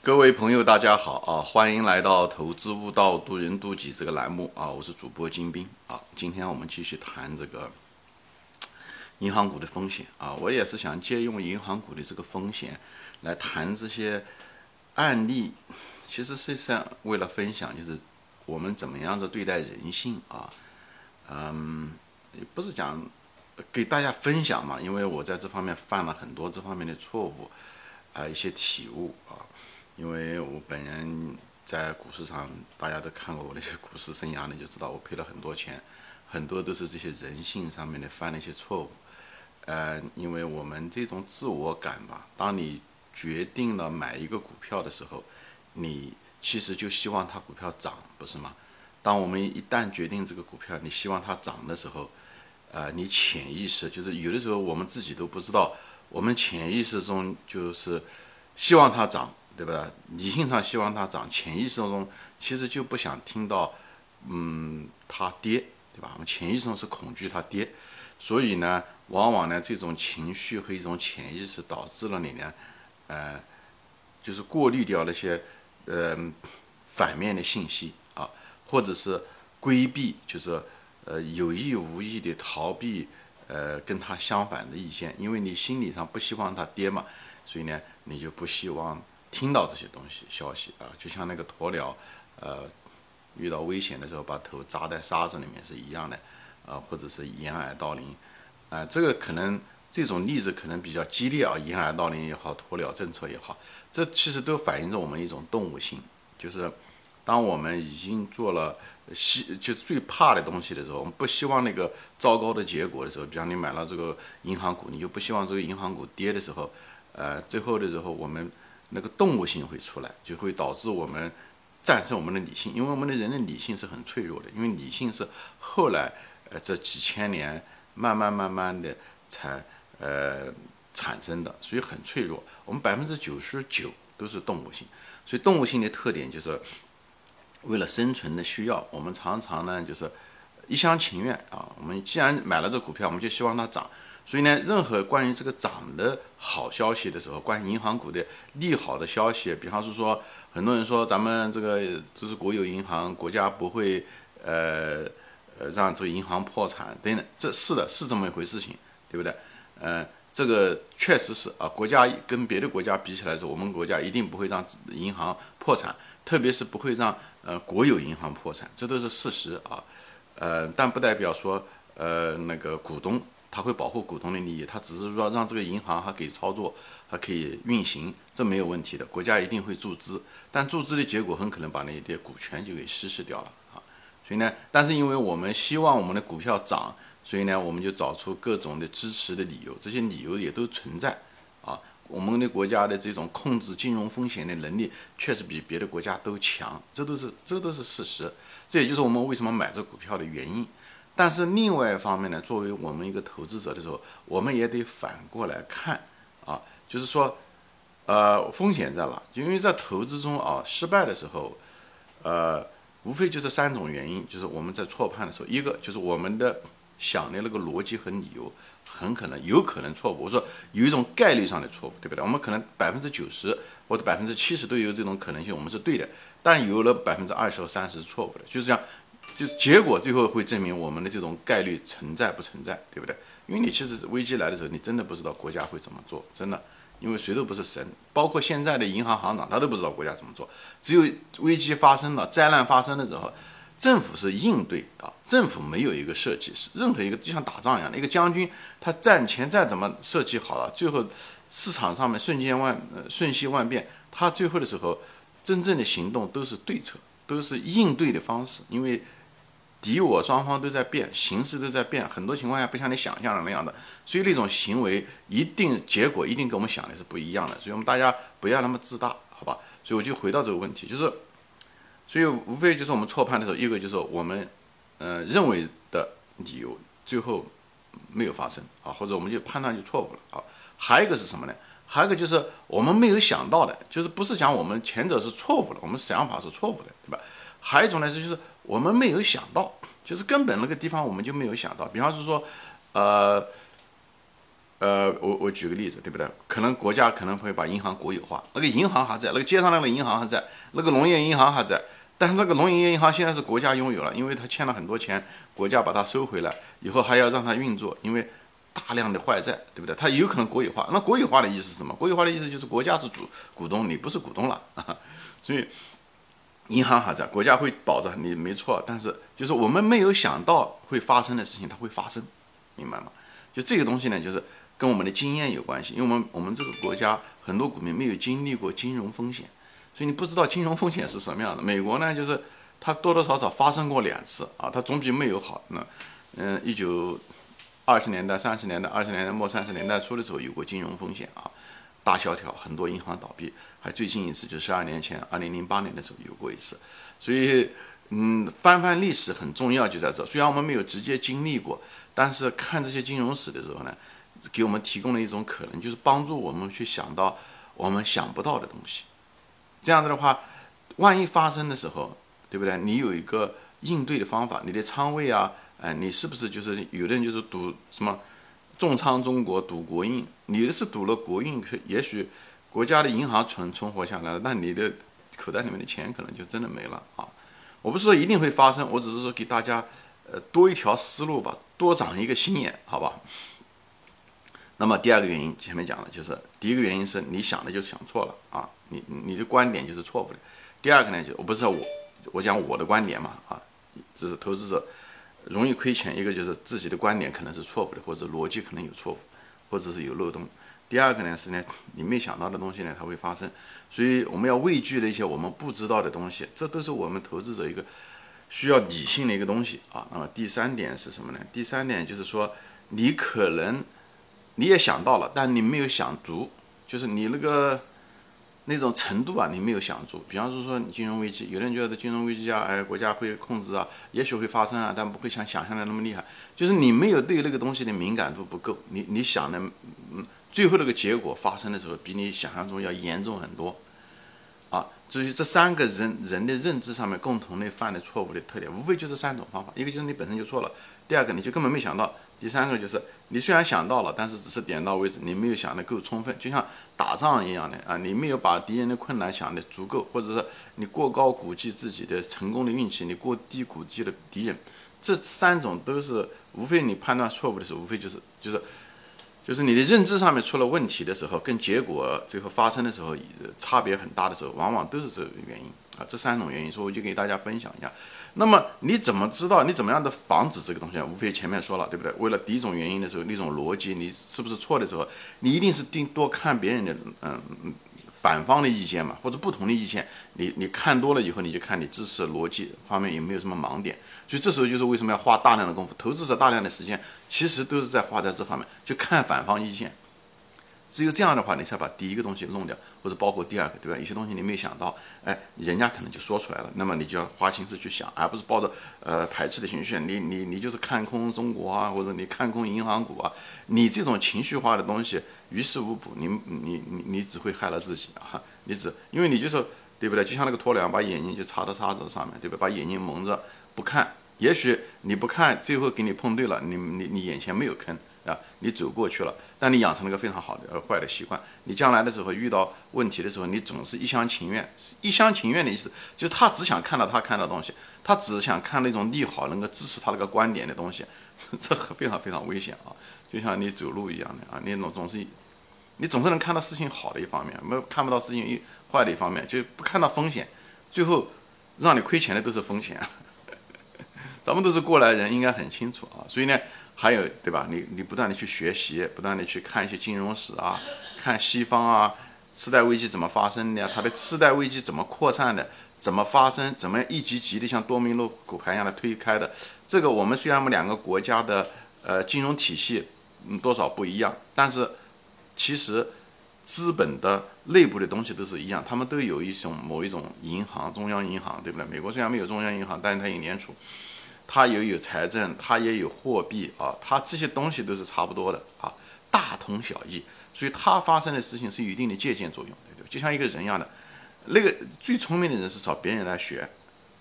各位朋友，大家好啊！欢迎来到《投资悟道，渡人渡己》这个栏目啊！我是主播金兵啊！今天我们继续谈这个银行股的风险啊！我也是想借用银行股的这个风险来谈这些案例，其实实际上为了分享，就是我们怎么样子对待人性啊？嗯，也不是讲给大家分享嘛，因为我在这方面犯了很多这方面的错误啊，一些体悟啊。因为我本人在股市上，大家都看过我那些股市生涯，你就知道我赔了很多钱，很多都是这些人性上面的犯了一些错误。呃，因为我们这种自我感吧，当你决定了买一个股票的时候，你其实就希望它股票涨，不是吗？当我们一旦决定这个股票，你希望它涨的时候，呃，你潜意识就是有的时候我们自己都不知道，我们潜意识中就是希望它涨。对吧？理性上希望它涨，潜意识中其实就不想听到，嗯，它跌，对吧？我们潜意识中是恐惧它跌，所以呢，往往呢，这种情绪和一种潜意识导致了你呢，呃，就是过滤掉那些，呃，反面的信息啊，或者是规避，就是呃，有意无意的逃避，呃，跟它相反的意见，因为你心理上不希望它跌嘛，所以呢，你就不希望。听到这些东西消息啊，就像那个鸵鸟，呃，遇到危险的时候把头扎在沙子里面是一样的，啊，或者是掩耳盗铃，啊，这个可能这种例子可能比较激烈啊，掩耳盗铃也好，鸵鸟政策也好，这其实都反映着我们一种动物性，就是当我们已经做了希就是最怕的东西的时候，我们不希望那个糟糕的结果的时候，比方你买了这个银行股，你就不希望这个银行股跌的时候，呃，最后的时候我们。那个动物性会出来，就会导致我们战胜我们的理性，因为我们的人的理性是很脆弱的，因为理性是后来呃这几千年慢慢慢慢的才呃产生的，所以很脆弱。我们百分之九十九都是动物性，所以动物性的特点就是为了生存的需要，我们常常呢就是一厢情愿啊。我们既然买了这股票，我们就希望它涨。所以呢，任何关于这个涨的好消息的时候，关于银行股的利好的消息，比方是说，很多人说咱们这个这是国有银行，国家不会呃呃让这个银行破产等等，这是的，是这么一回事情，对不对？嗯，这个确实是啊，国家跟别的国家比起来说，我们国家一定不会让银行破产，特别是不会让呃国有银行破产，这都是事实啊。呃，但不代表说呃那个股东。他会保护股东的利益，他只是说让这个银行还可以操作，还可以运行，这没有问题的。国家一定会注资，但注资的结果很可能把那些股权就给稀释掉了啊。所以呢，但是因为我们希望我们的股票涨，所以呢，我们就找出各种的支持的理由，这些理由也都存在啊。我们的国家的这种控制金融风险的能力确实比别的国家都强，这都是这都是事实。这也就是我们为什么买这股票的原因。但是另外一方面呢，作为我们一个投资者的时候，我们也得反过来看啊，就是说，呃，风险在哪？因为在投资中啊，失败的时候，呃，无非就是三种原因，就是我们在错判的时候，一个就是我们的想的那个逻辑和理由很可能有可能错误，我说有一种概率上的错误，对不对？我们可能百分之九十或者百分之七十都有这种可能性，我们是对的，但有了百分之二十和三十是错误的，就是这样。就结果最后会证明我们的这种概率存在不存在，对不对？因为你其实危机来的时候，你真的不知道国家会怎么做，真的，因为谁都不是神，包括现在的银行行长他都不知道国家怎么做。只有危机发生了、灾难发生的时候，政府是应对啊，政府没有一个设计，是任何一个就像打仗一样的，一个将军他战前再怎么设计好了，最后市场上面瞬间万瞬息万变，他最后的时候真正的行动都是对策，都是应对的方式，因为。敌我双方都在变，形势都在变，很多情况下不像你想象的那样的，所以那种行为一定结果一定跟我们想的是不一样的，所以我们大家不要那么自大，好吧？所以我就回到这个问题，就是，所以无非就是我们错判的时候，一个就是我们，呃，认为的理由最后没有发生啊，或者我们就判断就错误了啊，还有一个是什么呢？还有一个就是我们没有想到的，就是不是讲我们前者是错误的，我们想法是错误的，对吧？还有一种呢，就是我们没有想到，就是根本那个地方我们就没有想到。比方是说，呃，呃，我我举个例子，对不对？可能国家可能会把银行国有化，那个银行还在，那个街上那个银行还在，那个农业银行还在，但是那个农业银行现在是国家拥有了，因为他欠了很多钱，国家把它收回来，以后还要让它运作，因为大量的坏债，对不对？它有可能国有化。那国有化的意思是什么？国有化的意思就是国家是主股东，你不是股东了，所以银行还在，国家会保着你，没错。但是就是我们没有想到会发生的事情，它会发生，明白吗？就这个东西呢，就是。跟我们的经验有关系，因为我们我们这个国家很多股民没有经历过金融风险，所以你不知道金融风险是什么样的。美国呢，就是它多多少少发生过两次啊，它总比没有好。那嗯，一九二十年代、三十年代、二十年代末、三十年代初的时候有过金融风险啊，大萧条，很多银行倒闭。还最近一次就十二年前，二零零八年的时候有过一次。所以嗯，翻翻历史很重要，就在这。虽然我们没有直接经历过，但是看这些金融史的时候呢。给我们提供了一种可能，就是帮助我们去想到我们想不到的东西。这样子的话，万一发生的时候，对不对？你有一个应对的方法。你的仓位啊，哎，你是不是就是有的人就是赌什么重仓中国，赌国运？你的是赌了国运，可也许国家的银行存存活下来了，但你的口袋里面的钱可能就真的没了啊！我不是说一定会发生，我只是说给大家呃多一条思路吧，多长一个心眼，好吧？那么第二个原因，前面讲了，就是第一个原因是你想的就想错了啊，你你的观点就是错误的。第二个呢，就我不是说我我讲我的观点嘛啊，就是投资者容易亏钱，一个就是自己的观点可能是错误的，或者逻辑可能有错误，或者是有漏洞。第二个呢是呢，你没想到的东西呢，它会发生，所以我们要畏惧的一些我们不知道的东西，这都是我们投资者一个需要理性的一个东西啊。那么第三点是什么呢？第三点就是说你可能。你也想到了，但你没有想足，就是你那个那种程度啊，你没有想住。比方说说金融危机，有的人觉得金融危机啊，哎，国家会控制啊，也许会发生啊，但不会像想象的那么厉害。就是你没有对那个东西的敏感度不够，你你想的，嗯，最后那个结果发生的时候，比你想象中要严重很多。啊，至于这三个人人的认知上面共同的犯的错误的特点，无非就是三种方法：一个就是你本身就错了，第二个你就根本没想到。第三个就是你虽然想到了，但是只是点到为止，你没有想的够充分，就像打仗一样的啊，你没有把敌人的困难想的足够，或者是你过高估计自己的成功的运气，你过低估计了敌人，这三种都是无非你判断错误的时候，无非就是就是就是你的认知上面出了问题的时候，跟结果最后发生的时候差别很大的时候，往往都是这个原因啊，这三种原因，所以我就给大家分享一下。那么你怎么知道？你怎么样的防止这个东西？无非前面说了，对不对？为了第一种原因的时候，那种逻辑你是不是错的时候，你一定是定多看别人的，嗯嗯，反方的意见嘛，或者不同的意见，你你看多了以后，你就看你知识逻辑方面有没有什么盲点。所以这时候就是为什么要花大量的功夫，投资者大量的时间，其实都是在花在这方面，就看反方意见。只有这样的话，你才把第一个东西弄掉，或者包括第二个，对吧？有些东西你没想到，哎，人家可能就说出来了，那么你就要花心思去想，而不是抱着呃排斥的情绪，你你你就是看空中国啊，或者你看空银行股啊，你这种情绪化的东西于事无补，你你你你只会害了自己啊！你只因为你就是对不对？就像那个鸵鸟把眼睛就插到沙子上面，对吧？把眼睛蒙着不看，也许你不看，最后给你碰对了，你你你眼前没有坑。啊，你走过去了，但你养成了一个非常好的呃坏的习惯。你将来的时候遇到问题的时候，你总是一厢情愿。一厢情愿的意思就是他只想看到他看到东西，他只想看那种利好能够支持他那个观点的东西，这非常非常危险啊！就像你走路一样的啊，你总总是你总是能看到事情好的一方面，没有看不到事情一坏的一方面，就不看到风险，最后让你亏钱的都是风险。咱们都是过来人，应该很清楚啊。所以呢。还有对吧？你你不断的去学习，不断的去看一些金融史啊，看西方啊，次贷危机怎么发生的呀？它的次贷危机怎么扩散的？怎么发生？怎么一级级的像多米诺骨牌一样的推开的？这个我们虽然我们两个国家的呃金融体系嗯多少不一样，但是其实资本的内部的东西都是一样，他们都有一种某一种银行，中央银行对不对？美国虽然没有中央银行，但是它有联储。它也有财政，它也有货币啊，它这些东西都是差不多的啊，大同小异。所以它发生的事情是有一定的借鉴作用，对不对？就像一个人一样的，那个最聪明的人是找别人来学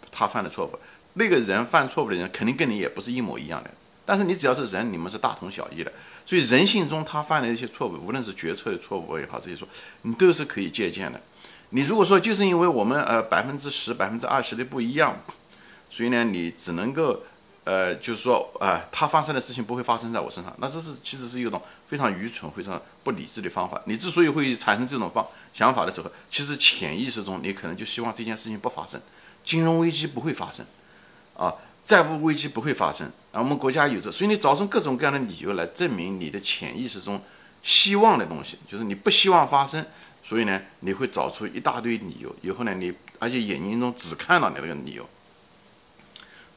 他犯的错误，那个人犯错误的人肯定跟你也不是一模一样的，但是你只要是人，你们是大同小异的。所以人性中他犯的一些错误，无论是决策的错误也好，这些错，你都是可以借鉴的。你如果说就是因为我们呃百分之十、百分之二十的不一样，所以呢，你只能够呃就是说啊，他发生的事情不会发生在我身上，那这是其实是一种非常愚蠢、非常不理智的方法。你之所以会产生这种方想法的时候，其实潜意识中你可能就希望这件事情不发生，金融危机不会发生，啊。债务危机不会发生啊！我们国家有这，所以你找出各种各样的理由来证明你的潜意识中希望的东西，就是你不希望发生。所以呢，你会找出一大堆理由，以后呢，你而且眼睛中只看到你那个理由，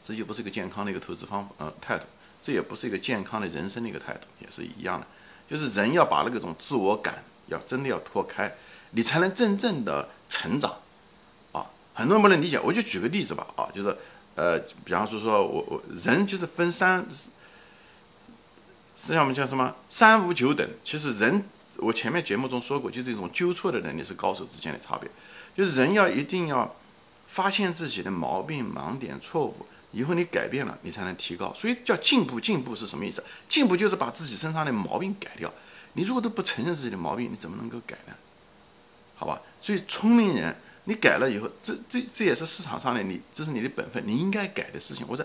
这就不是一个健康的一个投资方呃态度，这也不是一个健康的人生的一个态度，也是一样的。就是人要把那个种自我感要真的要脱开，你才能真正的成长啊！很多人不能理解，我就举个例子吧啊，就是。呃，比方说，说我我人就是分三，实际上我们叫什么三五九等。其实人，我前面节目中说过，就是一种纠错的能力是高手之间的差别。就是人要一定要发现自己的毛病、盲点、错误，以后你改变了，你才能提高。所以叫进步，进步是什么意思？进步就是把自己身上的毛病改掉。你如果都不承认自己的毛病，你怎么能够改呢？好吧，所以聪明人。你改了以后，这这这也是市场上的你，这是你的本分，你应该改的事情。我在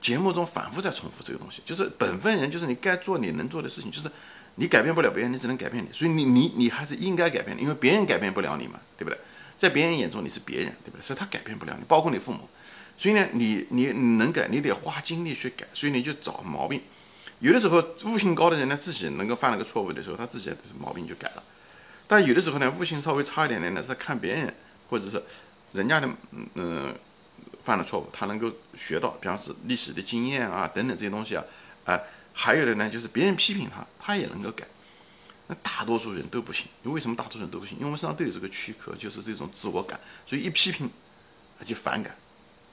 节目中反复在重复这个东西，就是本分人，就是你该做你能做的事情，就是你改变不了别人，你只能改变你，所以你你你还是应该改变的，因为别人改变不了你嘛，对不对？在别人眼中你是别人，对不对？所以他改变不了你，包括你父母。所以呢，你你能改，你得花精力去改，所以你就找毛病。有的时候悟性高的人呢，自己能够犯了个错误的时候，他自己毛病就改了。但有的时候呢，悟性稍微差一点的呢，是看别人。或者是人家的嗯犯了错误，他能够学到，比方是历史的经验啊等等这些东西啊，哎，还有的呢就是别人批评他，他也能够改。那大多数人都不行，为为什么大多数人都不行？因为我们身上都有这个躯壳，就是这种自我感，所以一批评他就反感，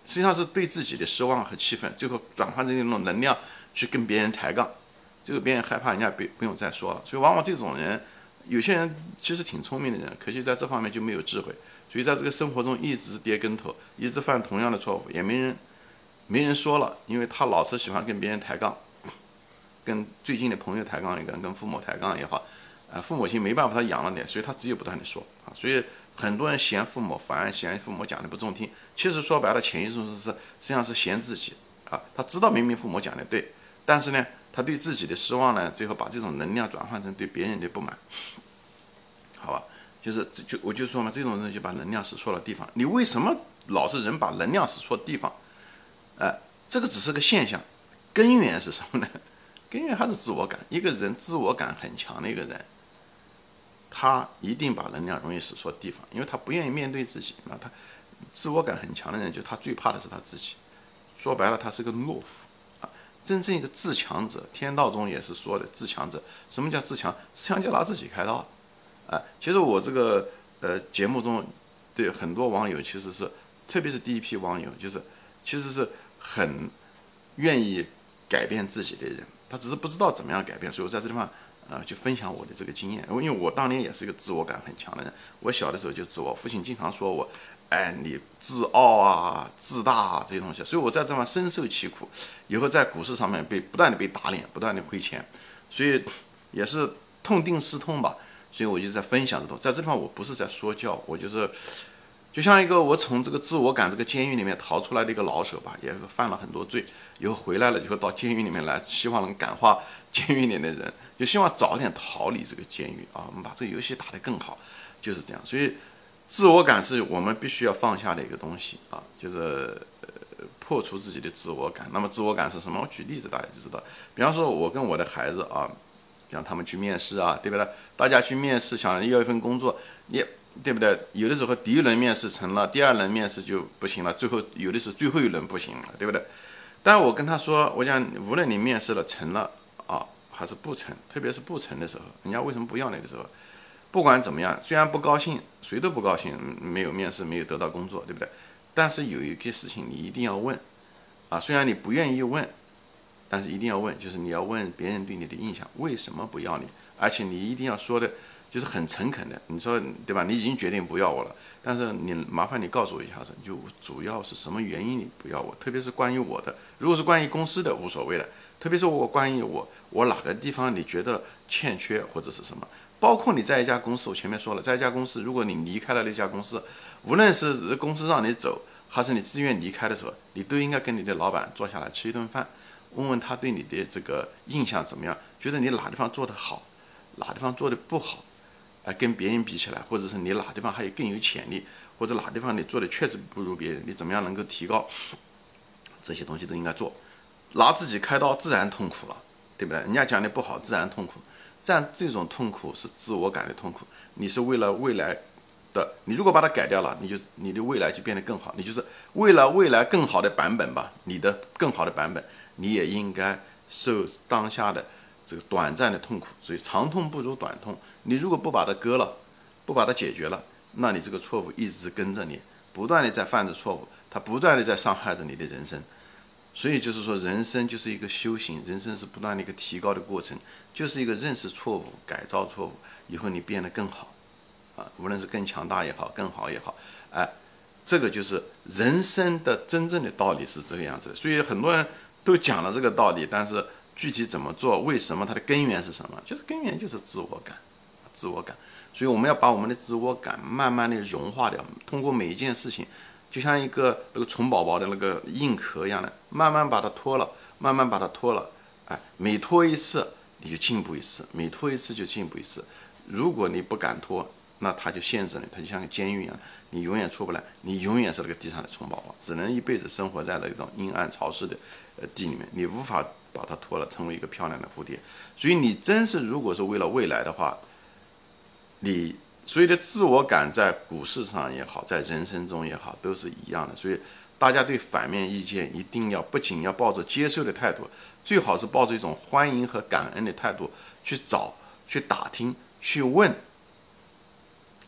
实际上是对自己的失望和气愤，最后转换成一种能量去跟别人抬杠，这个别人害怕，人家不不用再说了。所以往往这种人，有些人其实挺聪明的人，可惜在这方面就没有智慧。所以在这个生活中一直跌跟头，一直犯同样的错误，也没人没人说了，因为他老是喜欢跟别人抬杠，跟最近的朋友抬杠一个，跟父母抬杠也好，啊，父母亲没办法，他养了点，所以他只有不断的说啊，所以很多人嫌父母，烦嫌父母讲的不中听。其实说白了，潜意识是是实际上是嫌自己啊，他知道明明父母讲的对，但是呢，他对自己的失望呢，最后把这种能量转换成对别人的不满，好吧？就是就我就说嘛，这种人就把能量使错了地方。你为什么老是人把能量使错地方？哎，这个只是个现象，根源是什么呢？根源还是自我感。一个人自我感很强的一个人，他一定把能量容易使错地方，因为他不愿意面对自己。那他自我感很强的人，就他最怕的是他自己。说白了，他是个懦夫啊。真正一个自强者，天道中也是说的自强者。什么叫自强？自强就拿自己开刀。啊，其实我这个呃节目中，对很多网友其实是，特别是第一批网友，就是其实是很愿意改变自己的人，他只是不知道怎么样改变，所以我在这地方呃就分享我的这个经验。因为我当年也是一个自我感很强的人，我小的时候就自我，父亲经常说我，哎，你自傲啊、自大啊这些东西，所以我在这方深受其苦，以后在股市上面被不断的被打脸，不断的亏钱，所以也是痛定思痛吧。所以我就在分享这种，在这地方我不是在说教，我就是，就像一个我从这个自我感这个监狱里面逃出来的一个老手吧，也是犯了很多罪，以后回来了以后到监狱里面来，希望能感化监狱里面的人，就希望早点逃离这个监狱啊，我们把这个游戏打得更好，就是这样。所以，自我感是我们必须要放下的一个东西啊，就是呃破除自己的自我感。那么自我感是什么？我举例子大家就知道，比方说我跟我的孩子啊。让他们去面试啊，对不对？大家去面试，想要一份工作，你对不对？有的时候第一轮面试成了，第二轮面试就不行了，最后有的是最后一轮不行了，对不对？但我跟他说，我讲无论你面试了成了啊，还是不成，特别是不成的时候，人家为什么不要你的时候，不管怎么样，虽然不高兴，谁都不高兴，没有面试，没有得到工作，对不对？但是有一个事情你一定要问啊，虽然你不愿意问。但是一定要问，就是你要问别人对你的印象，为什么不要你？而且你一定要说的，就是很诚恳的，你说对吧？你已经决定不要我了，但是你麻烦你告诉我一下子，就主要是什么原因你不要我？特别是关于我的，如果是关于公司的无所谓的，特别是我关于我我哪个地方你觉得欠缺或者是什么？包括你在一家公司，我前面说了，在一家公司，如果你离开了那家公司，无论是公司让你走，还是你自愿离开的时候，你都应该跟你的老板坐下来吃一顿饭，问问他对你的这个印象怎么样，觉得你哪地方做得好，哪地方做得不好，哎，跟别人比起来，或者是你哪地方还有更有潜力，或者哪地方你做的确实不如别人，你怎么样能够提高，这些东西都应该做，拿自己开刀自然痛苦了，对不对？人家讲的不好，自然痛苦。这样这种痛苦是自我感的痛苦，你是为了未来的，你如果把它改掉了，你就你的未来就变得更好，你就是为了未来更好的版本吧，你的更好的版本，你也应该受当下的这个短暂的痛苦，所以长痛不如短痛。你如果不把它割了，不把它解决了，那你这个错误一直跟着你，不断的在犯着错误，它不断的在伤害着你的人生。所以就是说，人生就是一个修行，人生是不断的一个提高的过程，就是一个认识错误、改造错误，以后你变得更好，啊，无论是更强大也好，更好也好，哎，这个就是人生的真正的道理是这个样子。所以很多人都讲了这个道理，但是具体怎么做，为什么它的根源是什么？就是根源就是自我感，自我感。所以我们要把我们的自我感慢慢的融化掉，通过每一件事情。就像一个那个虫宝宝的那个硬壳一样的，慢慢把它脱了，慢慢把它脱了，哎，每脱一次你就进步一次，每脱一次就进步一次。如果你不敢脱，那它就限制你，它就像个监狱一样，你永远出不来，你永远是那个地上的虫宝宝，只能一辈子生活在那种阴暗潮湿的呃地里面，你无法把它脱了，成为一个漂亮的蝴蝶。所以你真是如果是为了未来的话，你。所以的自我感在股市上也好，在人生中也好，都是一样的。所以大家对反面意见一定要不仅要抱着接受的态度，最好是抱着一种欢迎和感恩的态度去找、去打听、去问。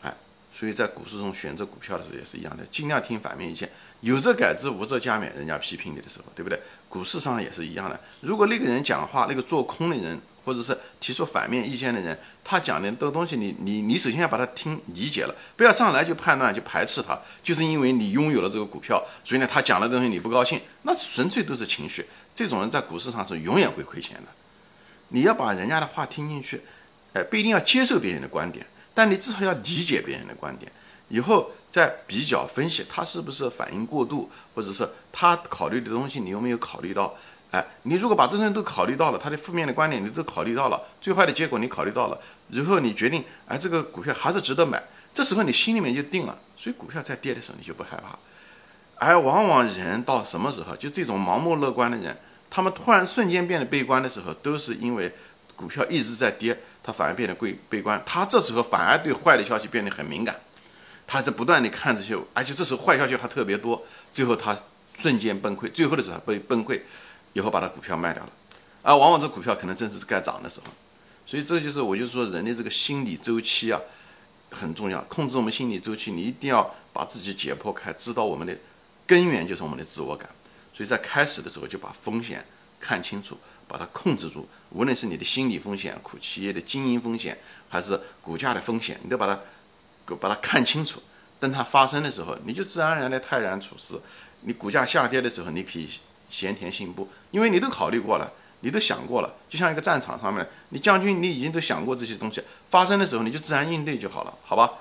哎，所以在股市中选择股票的时候也是一样的，尽量听反面意见，有则改之，无则加勉。人家批评你的时候，对不对？股市上也是一样的。如果那个人讲话，那个做空的人。或者是提出反面意见的人，他讲的这个东西，你你你首先要把它听理解了，不要上来就判断就排斥他，就是因为你拥有了这个股票，所以呢他讲的东西你不高兴，那纯粹都是情绪。这种人在股市上是永远会亏钱的。你要把人家的话听进去，哎，不一定要接受别人的观点，但你至少要理解别人的观点，以后再比较分析他是不是反应过度，或者是他考虑的东西你有没有考虑到。哎，你如果把这些都考虑到了，他的负面的观点你都考虑到了，最坏的结果你考虑到了，然后你决定，哎，这个股票还是值得买，这时候你心里面就定了，所以股票在跌的时候你就不害怕。而往往人到什么时候，就这种盲目乐观的人，他们突然瞬间变得悲观的时候，都是因为股票一直在跌，他反而变得悲悲观，他这时候反而对坏的消息变得很敏感，他在不断的看这些，而且这时候坏消息还特别多，最后他瞬间崩溃，最后的时候被崩溃。以后把它股票卖掉了，啊，往往这股票可能正是该涨的时候，所以这就是我就是说人的这个心理周期啊很重要，控制我们心理周期，你一定要把自己解剖开，知道我们的根源就是我们的自我感，所以在开始的时候就把风险看清楚，把它控制住，无论是你的心理风险、苦企业的经营风险，还是股价的风险，你都把它把它看清楚，等它发生的时候，你就自然而然的泰然处事，你股价下跌的时候，你可以。闲田信步，因为你都考虑过了，你都想过了，就像一个战场上面，你将军，你已经都想过这些东西，发生的时候你就自然应对就好了，好吧？